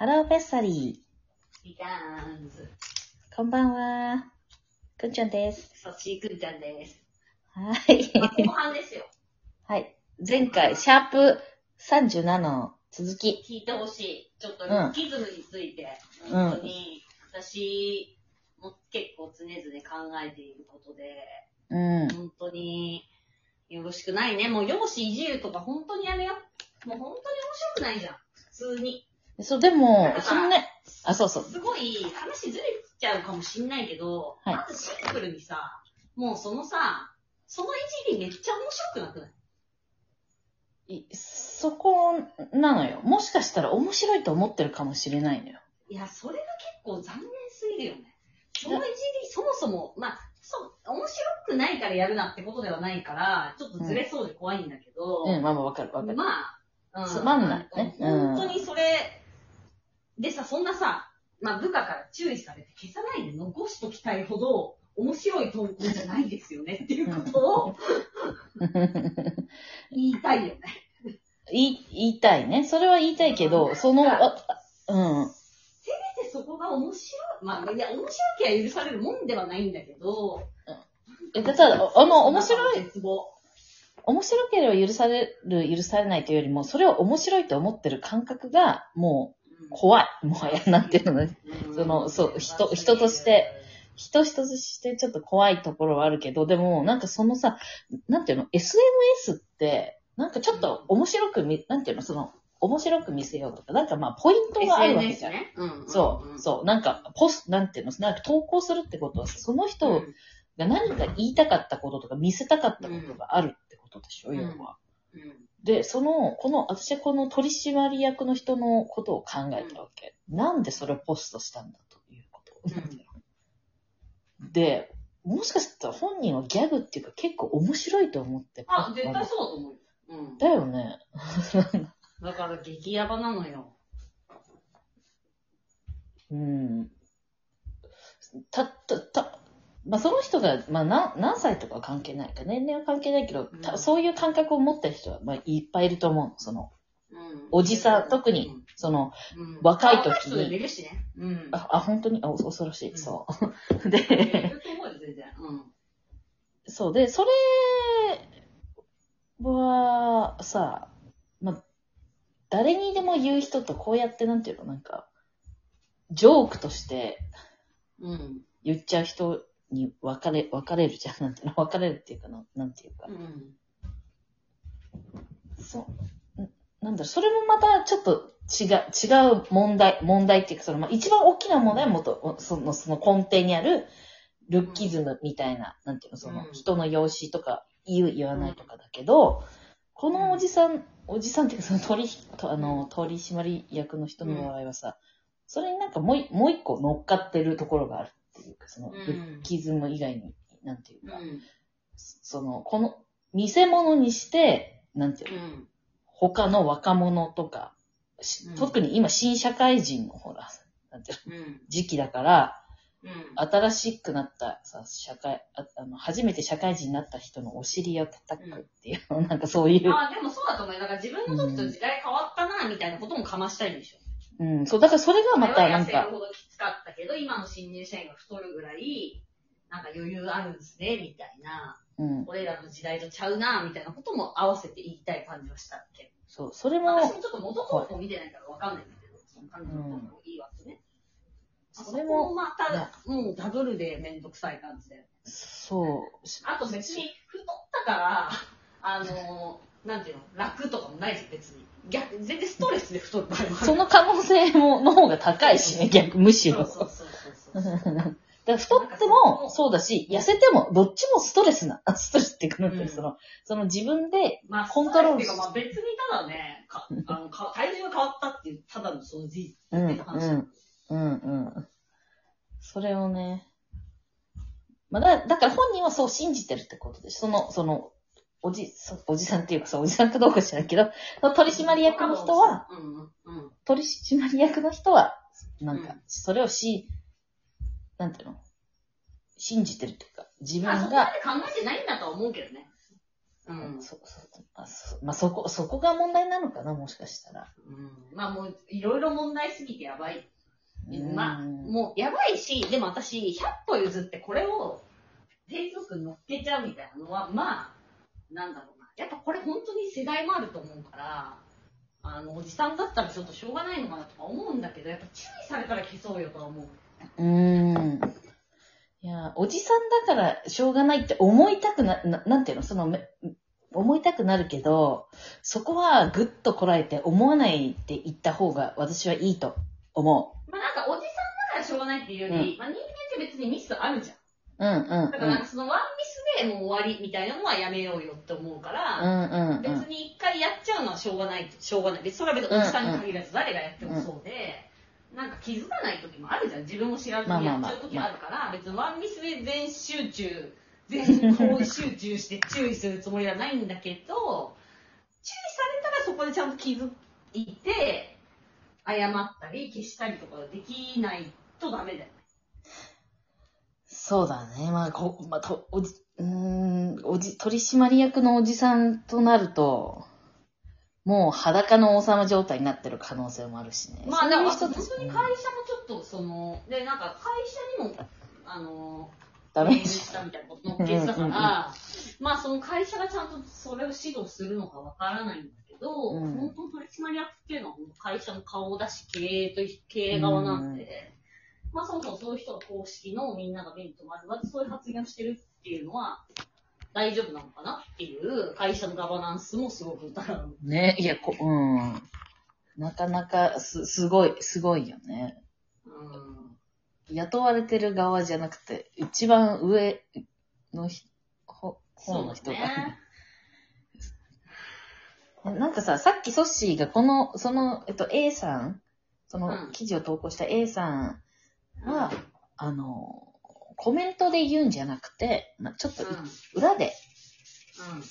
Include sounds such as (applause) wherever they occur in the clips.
ハローベッサリリターンズ。ー。こんばんは。くんちゃんです。そっちくんちゃんです。はい。まあ後半ですよ。はい。前回、シャープ37の続き。聞いてほしい。ちょっとうんルッキズムについて、ん本当に、私も結構常々考えていることで、うん。本当に、よろしくないね。もう容姿いじるとか本当にやめよう。もう本当に面白くないじゃん。普通に。そう、でもそのね、あ、そうそう。すごい話ずれちゃうかもしんないけど、はいまずシンプルにさ、もうそのさ、そのいじりめっちゃ面白くなくない？いそこなのよ。もしかしたら面白いと思ってるかもしれないのよ。いや、それが結構残念すぎるよね。そのいじり、そもそも、まあ、そう、面白くないからやるなってことではないから、ちょっとずれそうで怖いんだけど、うん、まあまあわかるわかる。まあ、つまんないねうん本当にそれ、でさ、そんなさ、まあ部下から注意されて消さないで残しときたいほど、面白い投稿じゃないですよねっていうことを言いたいよね。言い言いたいね。それは言いたいけど、その、あうん。で、そこが面白い。まあ、いや、面白きゃ許されるもんではないんだけど、え、ただ、あの、面白い。面白ければ許される、許されないというよりも、それを面白いと思ってる感覚が、もう、怖い。もはや、なんていうのね。そのそう人人として、人人としてちょっと怖いところはあるけど、でも、なんかそのさ、なんていうの、SNS って、なんかちょっと面白く見、なんていうの、その、面白く見せようとか、なんかまあ、ポイントがあるわけじゃん。ね。うんそう、そう、なんか、ポス、なんていうの、なんか投稿するってことはさ、その人うんが何か言いたかったこととか見せたかったことがあるってことでしょ、うん要は。うんで、その、この、私はこの取締役の人のことを考えたわけ。なんでそれをポストしたんだということ。(laughs) で、もしかしたら本人はギャグっていうか結構面白いと思って。あ、絶対そうだと思うよ。うん。だよね。(laughs) だから激ヤバなのよ。うん。た、た、た、まあ、その人が、まあ、何、何歳とかは関係ないか、年齢は関係ないけど、たうんそういう感覚を持ってる人は、まあ、いっぱいいると思う。その、うんおじさん、特に、その、うん若い時にるしね。うん。あ、あ本当に、あ、お恐ろしい。うんそう。い (laughs) で。そうで、それは、さ、まあ、誰にでも言う人とこうやって、なんていうの、なんか、ジョークとしてうん。言っちゃう人に分かれ、分かれるじゃん。なんていうの、分かれるっていうかな、なんていうか。うん。そう。んなんだろう、それもまたちょっと違う、違う問題、問題っていうか、その、まあ、一番大きな問題はもっと、その、その根底にある、ルッキズムみたいな、なんていうの、その、うん人の容姿とか、言う、言わないとかだけど、このおじさん、おじさんっていうか、その取り、とあの、取締役の人の場合はさ、それになんかもうい、もう一個乗っかってるところがあるっていうか、その、うんルッキズム以外に、なんていうか、うん。その、この、見せ物にして、なんていうの、うん。他の若者とか、特に今新社会人のほら、なんていうのうん。時期だから、うん。新しくなったさ、社会あ、あの、初めて社会人になった人のお尻を叩くっていうの、(laughs) なんかそういう、あ、でもそうだと思うよ。だから自分の時と時代変わったな、みたいなこともかましたいんでしょ。うん、そう、だからそれがまたなん痩せる、ほどきつかったけど、今の新入社員が太るぐらい、なんか余裕あるんですね、みたいな。うん、俺らの時代とちゃうな、みたいなことも合わせて言いたい感じはしたっけ？そう、それも、私もちょっと元投稿見てないからわかんないんだけど、その感じの方もいいわけね。そそれれももまた、もうダブルでめんどくさい感じだよね。そう、あと別に太ったから、あのー、なんていうの、楽とかもないし、別に。逆、全然ストレスで太る場合もある。その可能性も、の方が高いしね、逆、むしろ。そうそうそうそうそう。だから太ってもそうだし、痩せても、どっちもストレスな、あ (laughs) ストレスっていうか、なんていうのうんその、その自分で、まあ、コントロールストレスっていうか、まあ別にただね、かあのか体重が変わったっていう、ただのその事実うん、うっていう話。ん、うん、うん。それをね、まあ、だ、だから本人はそう信じてるってことです。その、その、おじ、そおじさんっていうかさ、おじさんかどうか知らんけど、取締役の人は、、うんうんうん。取締役の人は、なんかうん、それをし、なんていうの？信じてるっていうか、自分まあ、そこまが、で考えてないんだとは思うけどね。うん。そ、そ、あそまあ、そこ、そこが問題なのかな、もしかしたら。うん。まあもう、いろいろ問題すぎてやばい。まあ、うんもうやばいし、でも私、100歩譲ってこれを、Facebook に載っけちゃうみたいなのは、まあ、なんだろうな。やっぱこれ本当に世代もあると思うから、あの、おじさんだったらちょっとしょうがないのかなとか思うんだけど、やっぱ注意されたら消そうよとは思う。うーん。いや、おじさんだからしょうがないって思いたくな、ななんていうの？その、め思いたくなるけど、そこはぐっとこらえて思わないって言った方が私はいいと思まあなんかおじさんだからしょうがないっていうより、まあ人間って別にミスあるじゃん。う。うんうんだからなんかそのワンでもう終わりみたいなのはやめようよって思うから。別に一回やっちゃうのはしょうがない、しょうがない。別にそれは別におじさんに限らず誰がやってもそうで、なんか気づかない時もあるじゃん。自分も知らずにやっちゃう時あるから、別にワンミスで全集中、全行集中して注意するつもりはないんだけど、注意されたらそこでちゃんと気づいて、謝ったり消したりとかできないとダメだよね。そうだね。まあ、こ、まあ、と、おじ、うーん、おじ、取締役のおじさんとなると、もう裸の王様状態になってる可能性もあるしね。まあ、だから本当に会社もちょっとその、で、なんか会社にも、あの、ダメメールしたみたいなこと乗っけてたから、まあその会社がちゃんとそれを指導するのかわからないんだけど、うん。本当取締役っていうのは会社の顔だし、経営と経営側なんで、まあそもそもそういう人が公式のみんなが目に留まるわそういう発言をしてるっていうのは大丈夫なのかなっていう会社のガバナンスもすごく疑う。ね、いや、こ、うん。なかなか、す、すごい、すごいよね。うん雇われてる側じゃなくて、一番上のひほ方の人が。ね。なんかさ、さっきソッシーがこの、その、えっと、A さん、そうんの記事を投稿した A さんは、あの、コメントで言うんじゃなくて、まあちょっと。裏でうん。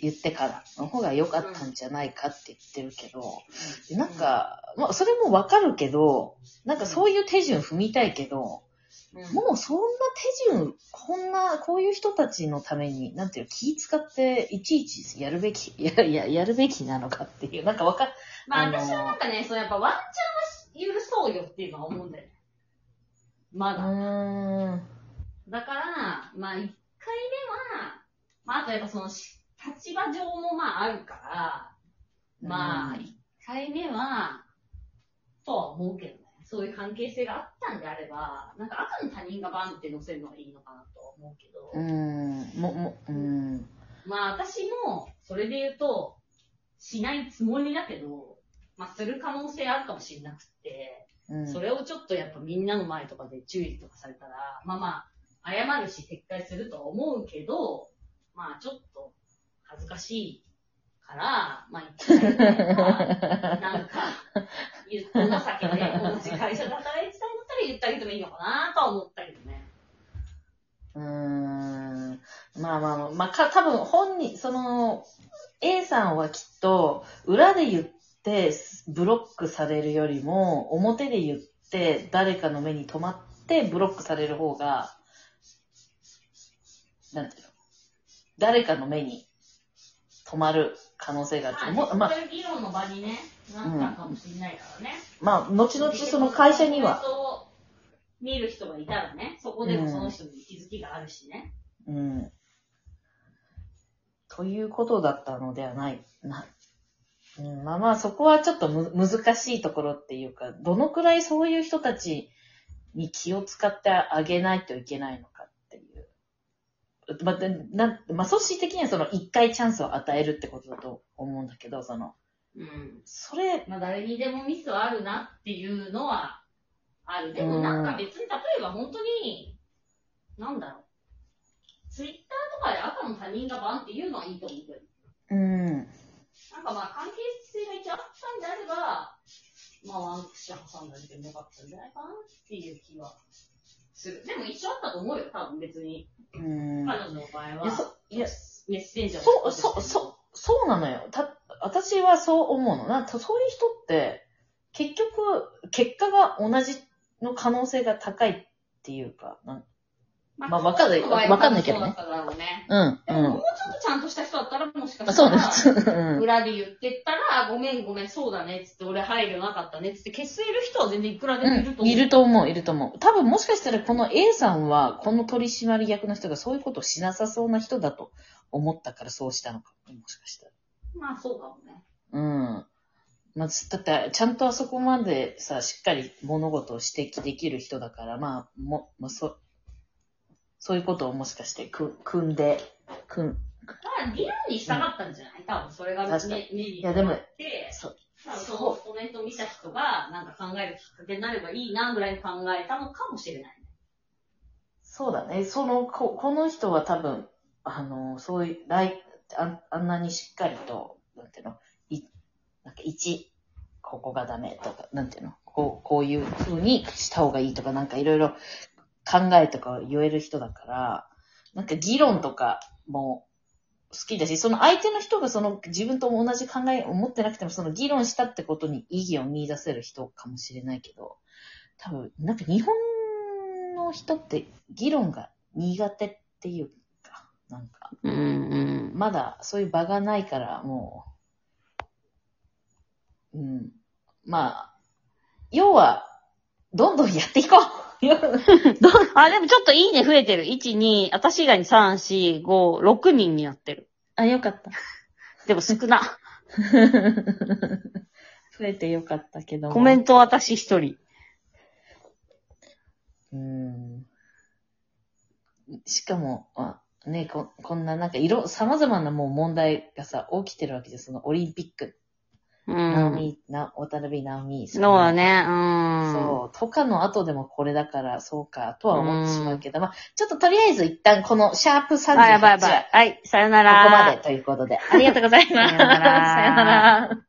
言ってからの方が良かったんじゃないかって言ってるけど、なんか、まあそれもわかるけど、なんかそういう手順踏みたいけど、うん、もうそんな手順、こんな、こういう人たちのために、なんていうの、気使って、いちいちやるべき、い (laughs) や、いや、やるべきなのかっていう、なんかわか、まああのー私はなんかね、そうやっぱワンチャンは許そうよっていうのは思うんだよね。まうだ。だから、まあ一回目は、まああとやっぱそのし立場上もまああるから、まあうん一回目は、とは思うけどね。そういう関係性があったんであれば、なんか赤の他人がバンって乗せるのがいいのかなとは思うけど、うーん、も、も、うーん。まあ私も、それで言うと、しないつもりだけど、まあする可能性あるかもしれなくって、うん、それをちょっとやっぱみんなの前とかで注意とかされたら、まあまあ、謝るし撤回するとは思うけど、まあちょっと恥ずかしいから、まあ一回ね、まあなんか、言っお情けで同じ会社で働いてたんだったら言ってあげてもいいのかなとは思ったけどね。うーん。まあまあまあ、まあ、か、多分本人、その、A さんはきっと、裏で言って、ブロックされるよりも、表で言って、誰かの目に留まって、ブロックされる方が、なんていうの誰かの目に留まる可能性があると思う。まあまあ、そういう議論の場にね、なったかもしれないからね。まあ、後々その会社には、見る人がいたらね、そこでもその人に気づきがあるしね。うん。ということだったのではない。なうん、まあまあ、そこはちょっとむ難しいところっていうか、どのくらいそういう人たちに気を使ってあげないといけないのかっていう。まあ、でなまあ、組織的にはその一回チャンスを与えるってことだと思うんだけど、その、うん。それ、まあ、誰にでもミスはあるなっていうのはある。でもなんか別に例えば本当に、なんだろう。ツイッターとかで赤の他人がバンっていうのはいいと思うけど。うん。なんかまあ関係性が一応あったんであれば、まあワンクッション挟んだりでもよかったんじゃないかなっていう気はする。でも一緒あったと思うよ、多分別に。うん。彼女の場合いや、は、そ、いや、メッセンジャーそう、そう、そう、そうなのよ。た、私はそう思うの。な、そういう人って、結局、結果が同じの可能性が高いっていうか、なんまあわかんないわかんないけどねそうだっただろうん、でも、もううちょっとちゃんとした人だったら、もしかん。したら、そうです。うん。裏で言ってったら、ごめんごめん、そうだね、つって、俺配慮なかったね、つって消せる人は全然いくらでもいるとうん、思う。いると思う、いると思う。多分もしかしたらこの A さんは、この取締役の人がそういうことをしなさそうな人だと思ったからそうしたのかも。もしかしたら。まあ、そうかもね。うん。まあ、だって、ちゃんとあそこまでさ、しっかり物事を指摘できる人だから、まあ、も、まあ、そ、そういうことをもしかして、く、組んで、組ん、だから、理論に従ったんじゃない？多分、それが確かにね、メリッいやでもトがあって、そう。多分そのコメントを見た人が、なんか考えるきっかけになればいいな、ぐらいに考えたのかもしれない。そうだね。その、こ、この人は多分、あの、そういう、来、ああんなにしっかりと、なんていうの、い、なんか一、ここがダメとか、なんていうの、こう、こういう風にした方がいいとか、なんかいろいろ考えとか言える人だから、なんか議論とかも好きだし、その相手の人がその自分と同じ考えを持ってなくても、その議論したってことに意義を見出せる人かもしれないけど、多分、なんか日本の人って議論が苦手っていうか、なんか、うんうん。まだそういう場がないから、もう、うん。まあ、要は、どんどんやっていこうど (laughs) あ、でもちょっといいね増えてる。1、2、私以外に3、4、5、6人になってる。あ、よかった。でも少な。(laughs) 増えてよかったけども。コメント私一人。うん。しかも、あねこ、こんななんか色、様々なもう問題がさ、起きてるわけです。そのオリンピック。うナオん。ミ、な、渡辺直美。そうだね。うん。そう。とかの後でもこれだから、そうか、とは思ってしまうけど、まあ、ちょっととりあえず一旦このシャープ38あ、やばいやはばい。はい、さよなこら。こまでということで、ありがとうございます。さよならさよなら。